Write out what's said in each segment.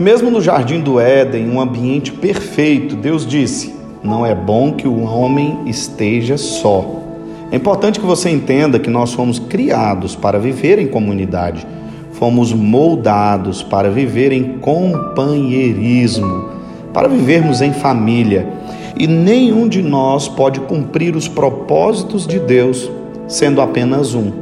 Mesmo no jardim do Éden, um ambiente perfeito, Deus disse: Não é bom que o homem esteja só. É importante que você entenda que nós fomos criados para viver em comunidade, fomos moldados para viver em companheirismo, para vivermos em família. E nenhum de nós pode cumprir os propósitos de Deus sendo apenas um,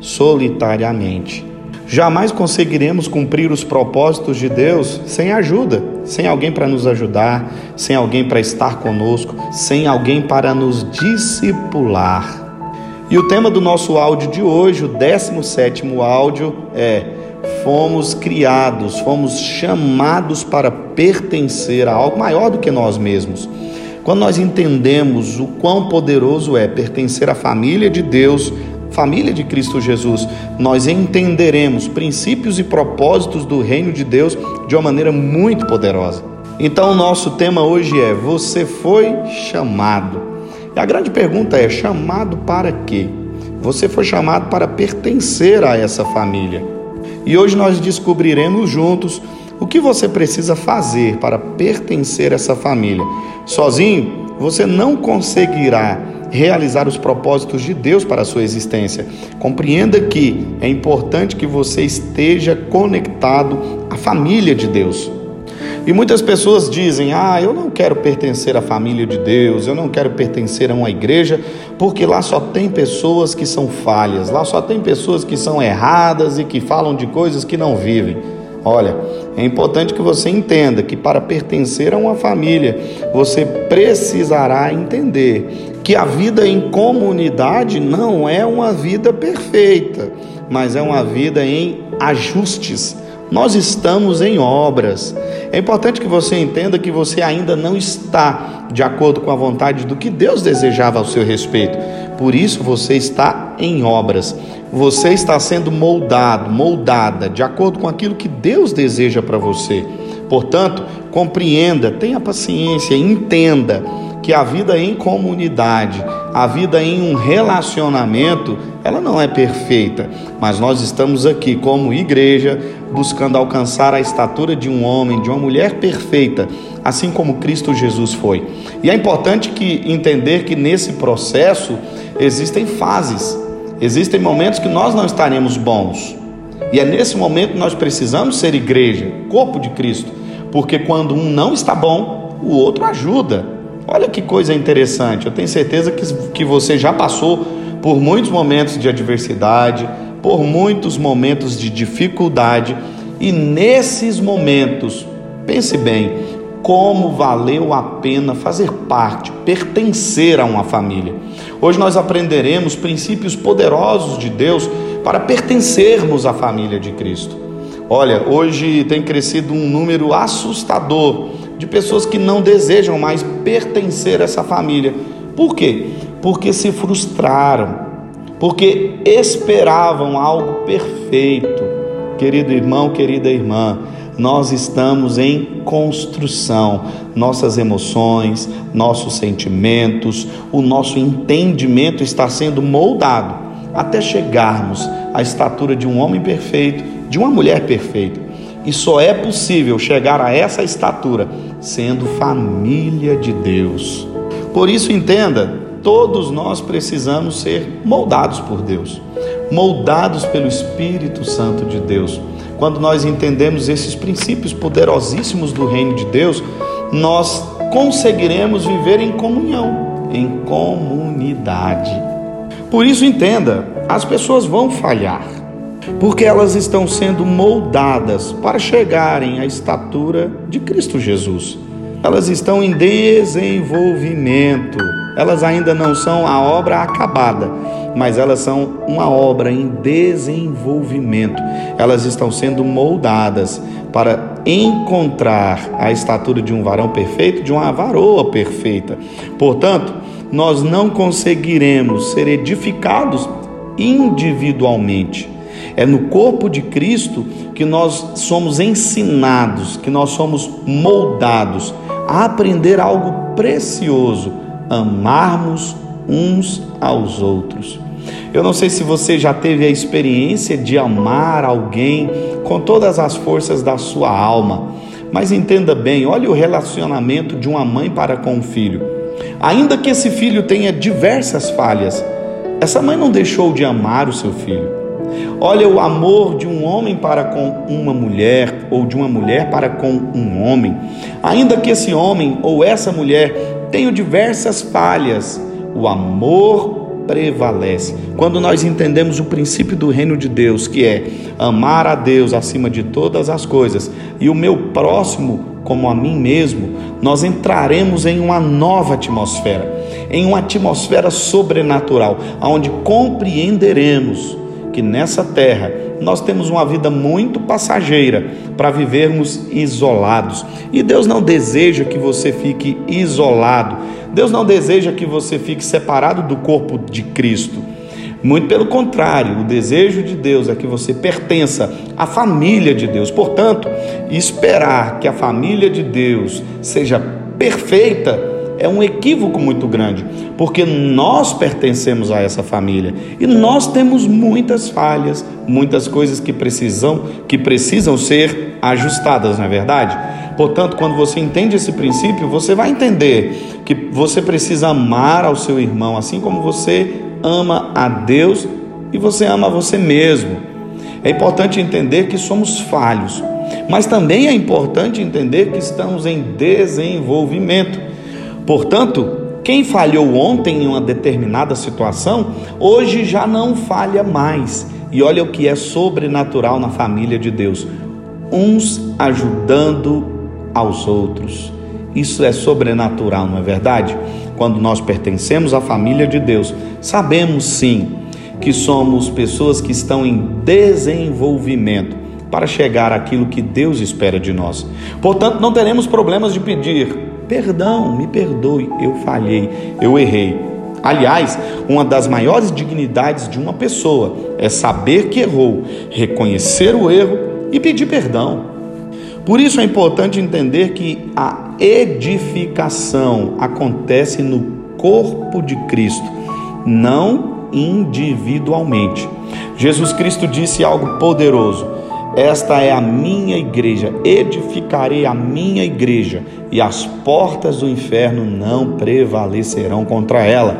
solitariamente. Jamais conseguiremos cumprir os propósitos de Deus sem ajuda, sem alguém para nos ajudar, sem alguém para estar conosco, sem alguém para nos discipular. E o tema do nosso áudio de hoje, o 17 áudio, é: Fomos criados, fomos chamados para pertencer a algo maior do que nós mesmos. Quando nós entendemos o quão poderoso é pertencer à família de Deus, família de Cristo Jesus, nós entenderemos princípios e propósitos do reino de Deus de uma maneira muito poderosa. Então, nosso tema hoje é: Você foi chamado. E a grande pergunta é: chamado para quê? Você foi chamado para pertencer a essa família. E hoje nós descobriremos juntos o que você precisa fazer para pertencer a essa família. Sozinho, você não conseguirá realizar os propósitos de Deus para a sua existência. Compreenda que é importante que você esteja conectado à família de Deus. E muitas pessoas dizem: Ah, eu não quero pertencer à família de Deus, eu não quero pertencer a uma igreja, porque lá só tem pessoas que são falhas, lá só tem pessoas que são erradas e que falam de coisas que não vivem. Olha, é importante que você entenda que para pertencer a uma família, você precisará entender que a vida em comunidade não é uma vida perfeita, mas é uma vida em ajustes. Nós estamos em obras. É importante que você entenda que você ainda não está de acordo com a vontade do que Deus desejava ao seu respeito. Por isso você está em obras. Você está sendo moldado, moldada de acordo com aquilo que Deus deseja para você. Portanto, compreenda, tenha paciência, entenda que a vida em comunidade, a vida em um relacionamento, ela não é perfeita, mas nós estamos aqui como igreja buscando alcançar a estatura de um homem, de uma mulher perfeita, assim como Cristo Jesus foi. E é importante que entender que nesse processo existem fases. Existem momentos que nós não estaremos bons. E é nesse momento que nós precisamos ser igreja, corpo de Cristo, porque quando um não está bom, o outro ajuda. Olha que coisa interessante. Eu tenho certeza que, que você já passou por muitos momentos de adversidade, por muitos momentos de dificuldade, e nesses momentos, pense bem, como valeu a pena fazer parte, pertencer a uma família. Hoje nós aprenderemos princípios poderosos de Deus para pertencermos à família de Cristo. Olha, hoje tem crescido um número assustador de pessoas que não desejam mais pertencer a essa família. Por quê? Porque se frustraram, porque esperavam algo perfeito. Querido irmão, querida irmã, nós estamos em construção. Nossas emoções, nossos sentimentos, o nosso entendimento está sendo moldado até chegarmos à estatura de um homem perfeito, de uma mulher perfeita. E só é possível chegar a essa estatura sendo família de Deus. Por isso, entenda: todos nós precisamos ser moldados por Deus, moldados pelo Espírito Santo de Deus. Quando nós entendemos esses princípios poderosíssimos do reino de Deus, nós conseguiremos viver em comunhão, em comunidade. Por isso, entenda: as pessoas vão falhar, porque elas estão sendo moldadas para chegarem à estatura de Cristo Jesus. Elas estão em desenvolvimento. Elas ainda não são a obra acabada, mas elas são uma obra em desenvolvimento. Elas estão sendo moldadas para encontrar a estatura de um varão perfeito, de uma varoa perfeita. Portanto, nós não conseguiremos ser edificados individualmente é no corpo de Cristo que nós somos ensinados, que nós somos moldados a aprender algo precioso: amarmos uns aos outros. Eu não sei se você já teve a experiência de amar alguém com todas as forças da sua alma. Mas entenda bem, olhe o relacionamento de uma mãe para com o filho. Ainda que esse filho tenha diversas falhas, essa mãe não deixou de amar o seu filho. Olha o amor de um homem para com uma mulher ou de uma mulher para com um homem. Ainda que esse homem ou essa mulher tenham diversas falhas, o amor prevalece. Quando nós entendemos o princípio do reino de Deus, que é amar a Deus acima de todas as coisas e o meu próximo como a mim mesmo, nós entraremos em uma nova atmosfera, em uma atmosfera sobrenatural, onde compreenderemos que nessa terra nós temos uma vida muito passageira para vivermos isolados. E Deus não deseja que você fique isolado. Deus não deseja que você fique separado do corpo de Cristo. Muito pelo contrário, o desejo de Deus é que você pertença à família de Deus. Portanto, esperar que a família de Deus seja perfeita é um equívoco muito grande, porque nós pertencemos a essa família e nós temos muitas falhas, muitas coisas que precisam que precisam ser ajustadas, não é verdade? Portanto, quando você entende esse princípio, você vai entender que você precisa amar ao seu irmão, assim como você ama a Deus e você ama a você mesmo. É importante entender que somos falhos, mas também é importante entender que estamos em desenvolvimento. Portanto, quem falhou ontem em uma determinada situação, hoje já não falha mais. E olha o que é sobrenatural na família de Deus: uns ajudando aos outros. Isso é sobrenatural, não é verdade? Quando nós pertencemos à família de Deus, sabemos sim que somos pessoas que estão em desenvolvimento para chegar àquilo que Deus espera de nós. Portanto, não teremos problemas de pedir Perdão, me perdoe, eu falhei, eu errei. Aliás, uma das maiores dignidades de uma pessoa é saber que errou, reconhecer o erro e pedir perdão. Por isso é importante entender que a edificação acontece no corpo de Cristo, não individualmente. Jesus Cristo disse algo poderoso: esta é a minha igreja, edificarei a minha igreja, e as portas do inferno não prevalecerão contra ela.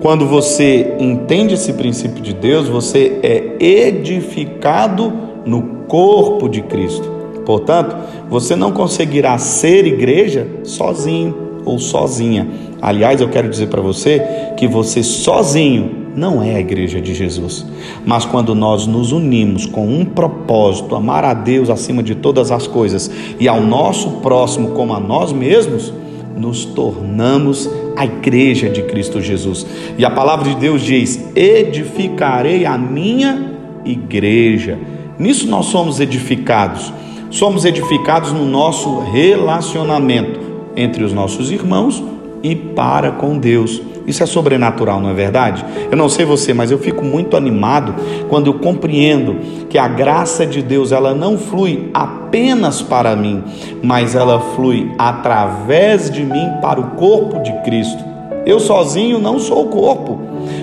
Quando você entende esse princípio de Deus, você é edificado no corpo de Cristo. Portanto, você não conseguirá ser igreja sozinho ou sozinha. Aliás, eu quero dizer para você que você sozinho não é a igreja de Jesus. Mas quando nós nos unimos com um propósito, amar a Deus acima de todas as coisas e ao nosso próximo como a nós mesmos, nos tornamos a igreja de Cristo Jesus. E a palavra de Deus diz: edificarei a minha igreja. Nisso nós somos edificados. Somos edificados no nosso relacionamento entre os nossos irmãos e para com Deus. Isso é sobrenatural, não é verdade? Eu não sei você, mas eu fico muito animado quando eu compreendo que a graça de Deus ela não flui apenas para mim, mas ela flui através de mim para o corpo de Cristo. Eu sozinho não sou o corpo,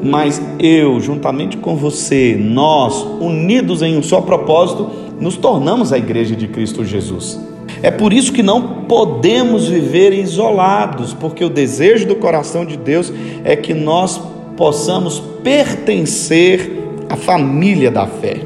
mas eu, juntamente com você, nós, unidos em um só propósito, nos tornamos a igreja de Cristo Jesus. É por isso que não podemos viver isolados, porque o desejo do coração de Deus é que nós possamos pertencer à família da fé.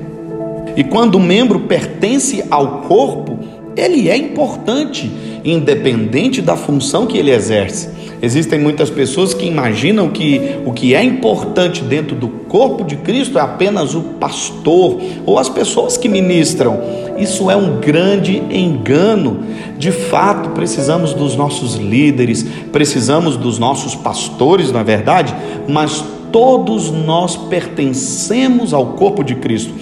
E quando o membro pertence ao corpo, ele é importante, independente da função que ele exerce. Existem muitas pessoas que imaginam que o que é importante dentro do corpo de Cristo é apenas o pastor ou as pessoas que ministram. Isso é um grande engano. De fato, precisamos dos nossos líderes, precisamos dos nossos pastores, na é verdade, mas todos nós pertencemos ao corpo de Cristo.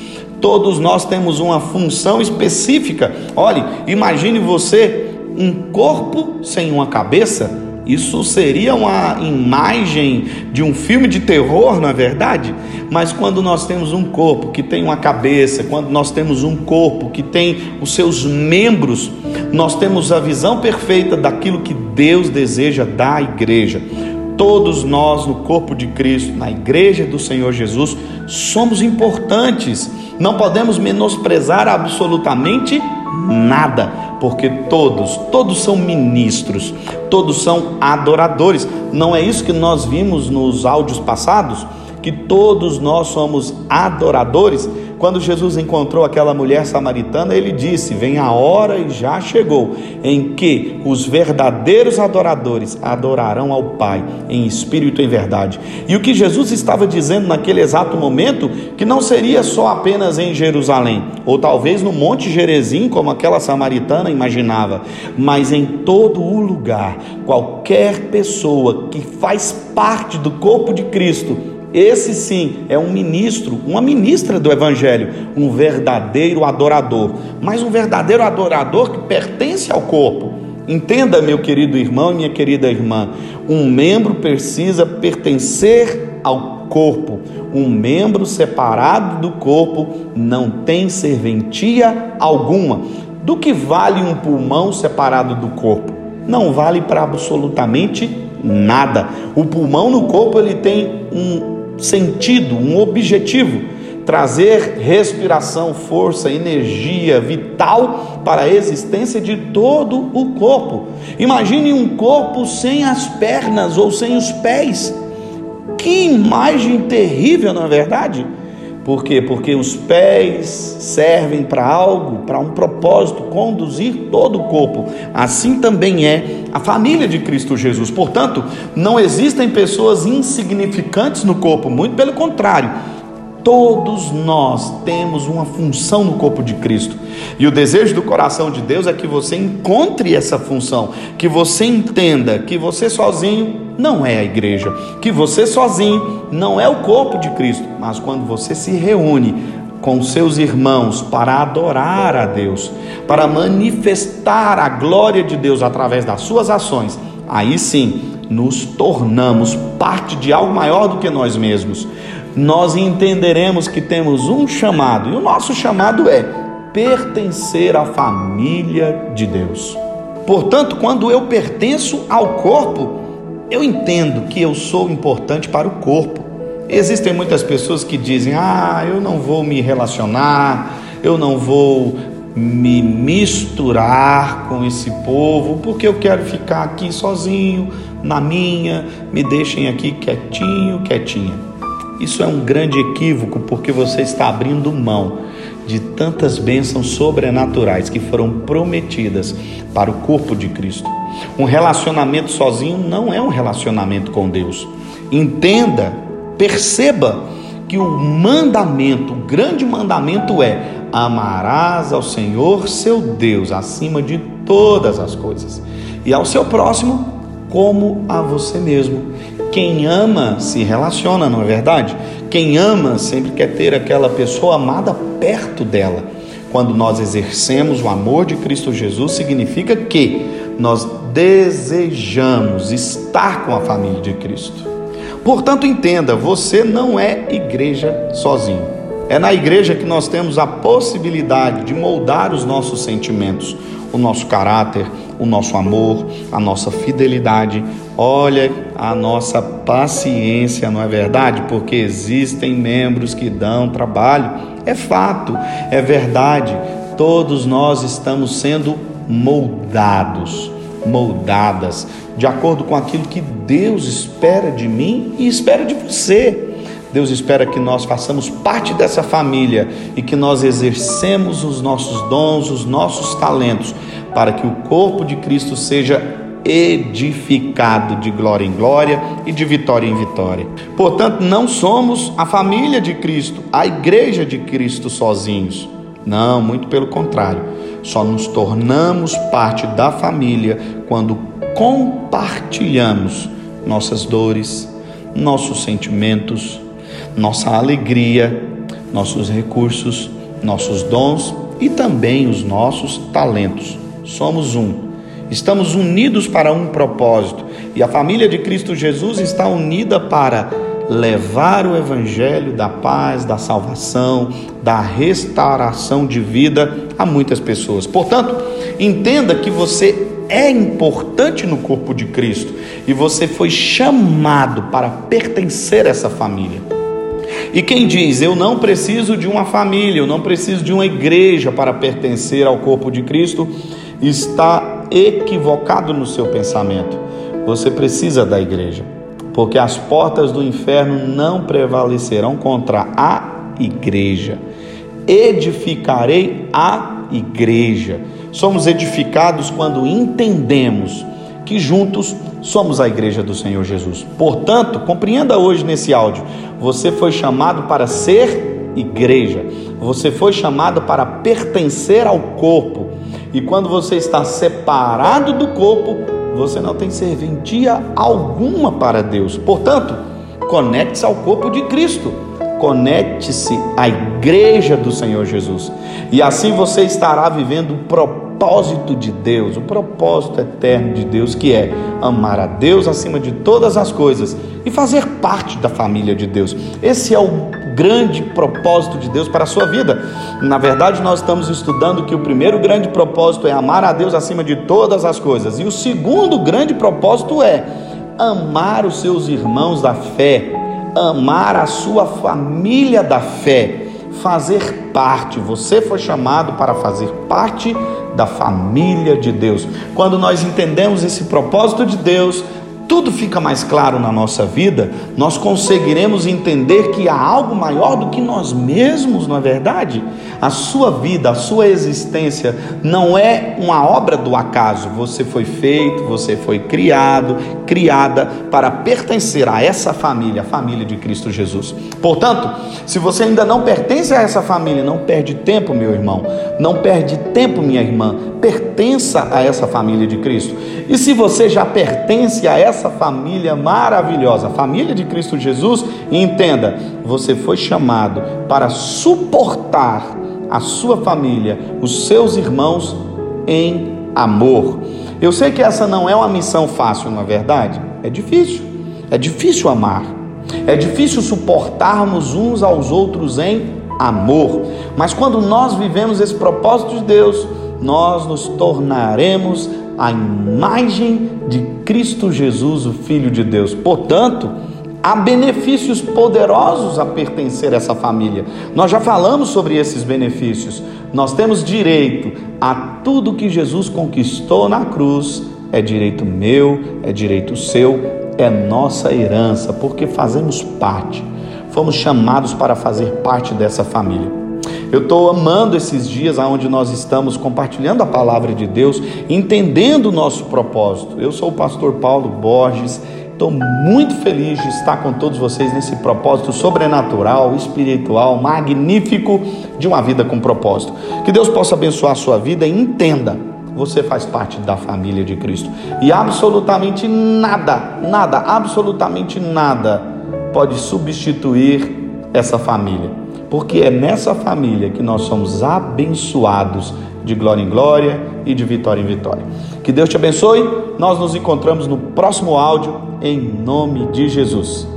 Todos nós temos uma função específica. Olhe, imagine você um corpo sem uma cabeça isso seria uma imagem de um filme de terror, não é verdade? Mas quando nós temos um corpo que tem uma cabeça, quando nós temos um corpo que tem os seus membros, nós temos a visão perfeita daquilo que Deus deseja da igreja. Todos nós no corpo de Cristo, na igreja do Senhor Jesus, somos importantes. Não podemos menosprezar absolutamente nada, porque todos, todos são ministros, todos são adoradores. Não é isso que nós vimos nos áudios passados? Que todos nós somos adoradores? Quando Jesus encontrou aquela mulher samaritana, ele disse: Vem a hora e já chegou, em que os verdadeiros adoradores adorarão ao Pai em espírito e em verdade. E o que Jesus estava dizendo naquele exato momento, que não seria só apenas em Jerusalém, ou talvez no Monte Gerezim, como aquela samaritana imaginava, mas em todo o lugar, qualquer pessoa que faz parte do corpo de Cristo esse sim é um ministro, uma ministra do Evangelho, um verdadeiro adorador, mas um verdadeiro adorador que pertence ao corpo. Entenda, meu querido irmão e minha querida irmã, um membro precisa pertencer ao corpo. Um membro separado do corpo não tem serventia alguma. Do que vale um pulmão separado do corpo? Não vale para absolutamente nada. O pulmão no corpo ele tem um sentido, um objetivo trazer respiração, força, energia vital para a existência de todo o corpo. Imagine um corpo sem as pernas ou sem os pés. Que imagem terrível, não é verdade? Por quê? Porque os pés servem para algo, para um propósito, conduzir todo o corpo. Assim também é a família de Cristo Jesus. Portanto, não existem pessoas insignificantes no corpo, muito pelo contrário Todos nós temos uma função no corpo de Cristo. E o desejo do coração de Deus é que você encontre essa função, que você entenda que você sozinho não é a igreja, que você sozinho não é o corpo de Cristo, mas quando você se reúne com seus irmãos para adorar a Deus, para manifestar a glória de Deus através das suas ações, aí sim nos tornamos parte de algo maior do que nós mesmos nós entenderemos que temos um chamado, e o nosso chamado é pertencer à família de Deus. Portanto, quando eu pertenço ao corpo, eu entendo que eu sou importante para o corpo. Existem muitas pessoas que dizem: ah, eu não vou me relacionar, eu não vou me misturar com esse povo, porque eu quero ficar aqui sozinho, na minha, me deixem aqui quietinho, quietinha. Isso é um grande equívoco porque você está abrindo mão de tantas bênçãos sobrenaturais que foram prometidas para o corpo de Cristo. Um relacionamento sozinho não é um relacionamento com Deus. Entenda, perceba que o mandamento, o grande mandamento é: amarás ao Senhor seu Deus acima de todas as coisas e ao seu próximo como a você mesmo. Quem ama se relaciona, não é verdade? Quem ama sempre quer ter aquela pessoa amada perto dela. Quando nós exercemos o amor de Cristo Jesus, significa que nós desejamos estar com a família de Cristo. Portanto, entenda: você não é igreja sozinho. É na igreja que nós temos a possibilidade de moldar os nossos sentimentos, o nosso caráter, o nosso amor, a nossa fidelidade. Olha a nossa paciência, não é verdade? Porque existem membros que dão trabalho. É fato, é verdade. Todos nós estamos sendo moldados, moldadas, de acordo com aquilo que Deus espera de mim e espera de você. Deus espera que nós façamos parte dessa família e que nós exercemos os nossos dons, os nossos talentos, para que o corpo de Cristo seja edificado de glória em glória e de vitória em vitória. Portanto, não somos a família de Cristo, a igreja de Cristo sozinhos. Não, muito pelo contrário. Só nos tornamos parte da família quando compartilhamos nossas dores, nossos sentimentos, nossa alegria, nossos recursos, nossos dons e também os nossos talentos. Somos um. Estamos unidos para um propósito e a família de Cristo Jesus está unida para levar o evangelho da paz, da salvação, da restauração de vida a muitas pessoas. Portanto, entenda que você é importante no corpo de Cristo e você foi chamado para pertencer a essa família. E quem diz, eu não preciso de uma família, eu não preciso de uma igreja para pertencer ao corpo de Cristo, está equivocado no seu pensamento. Você precisa da igreja, porque as portas do inferno não prevalecerão contra a igreja. Edificarei a igreja. Somos edificados quando entendemos que juntos somos a igreja do Senhor Jesus. Portanto, compreenda hoje nesse áudio: você foi chamado para ser igreja, você foi chamado para pertencer ao corpo. E quando você está separado do corpo, você não tem serventia alguma para Deus. Portanto, conecte-se ao corpo de Cristo. Conecte-se à igreja do Senhor Jesus. E assim você estará vivendo o propósito de Deus, o propósito eterno de Deus, que é amar a Deus acima de todas as coisas e fazer parte da família de Deus. Esse é o grande propósito de Deus para a sua vida. Na verdade, nós estamos estudando que o primeiro grande propósito é amar a Deus acima de todas as coisas, e o segundo grande propósito é amar os seus irmãos da fé, amar a sua família da fé, fazer parte. Você foi chamado para fazer parte da família de Deus. Quando nós entendemos esse propósito de Deus, tudo fica mais claro na nossa vida, nós conseguiremos entender que há algo maior do que nós mesmos, não é verdade? A sua vida, a sua existência não é uma obra do acaso. Você foi feito, você foi criado, criada para pertencer a essa família, a família de Cristo Jesus. Portanto, se você ainda não pertence a essa família, não perde tempo, meu irmão, não perde tempo, minha irmã, pertença a essa família de Cristo. E se você já pertence a essa essa família maravilhosa, a família de Cristo Jesus, entenda, você foi chamado para suportar a sua família, os seus irmãos em amor. Eu sei que essa não é uma missão fácil, não é verdade? É difícil. É difícil amar. É difícil suportarmos uns aos outros em amor. Mas quando nós vivemos esse propósito de Deus, nós nos tornaremos a imagem de Cristo Jesus, o Filho de Deus. Portanto, há benefícios poderosos a pertencer a essa família. Nós já falamos sobre esses benefícios. Nós temos direito a tudo que Jesus conquistou na cruz. É direito meu, é direito seu, é nossa herança, porque fazemos parte. Fomos chamados para fazer parte dessa família. Eu estou amando esses dias onde nós estamos compartilhando a palavra de Deus, entendendo o nosso propósito. Eu sou o pastor Paulo Borges. Estou muito feliz de estar com todos vocês nesse propósito sobrenatural, espiritual, magnífico de uma vida com propósito. Que Deus possa abençoar a sua vida e entenda, você faz parte da família de Cristo. E absolutamente nada, nada, absolutamente nada pode substituir essa família porque é nessa família que nós somos abençoados de glória em glória e de vitória em vitória. Que Deus te abençoe. Nós nos encontramos no próximo áudio em nome de Jesus.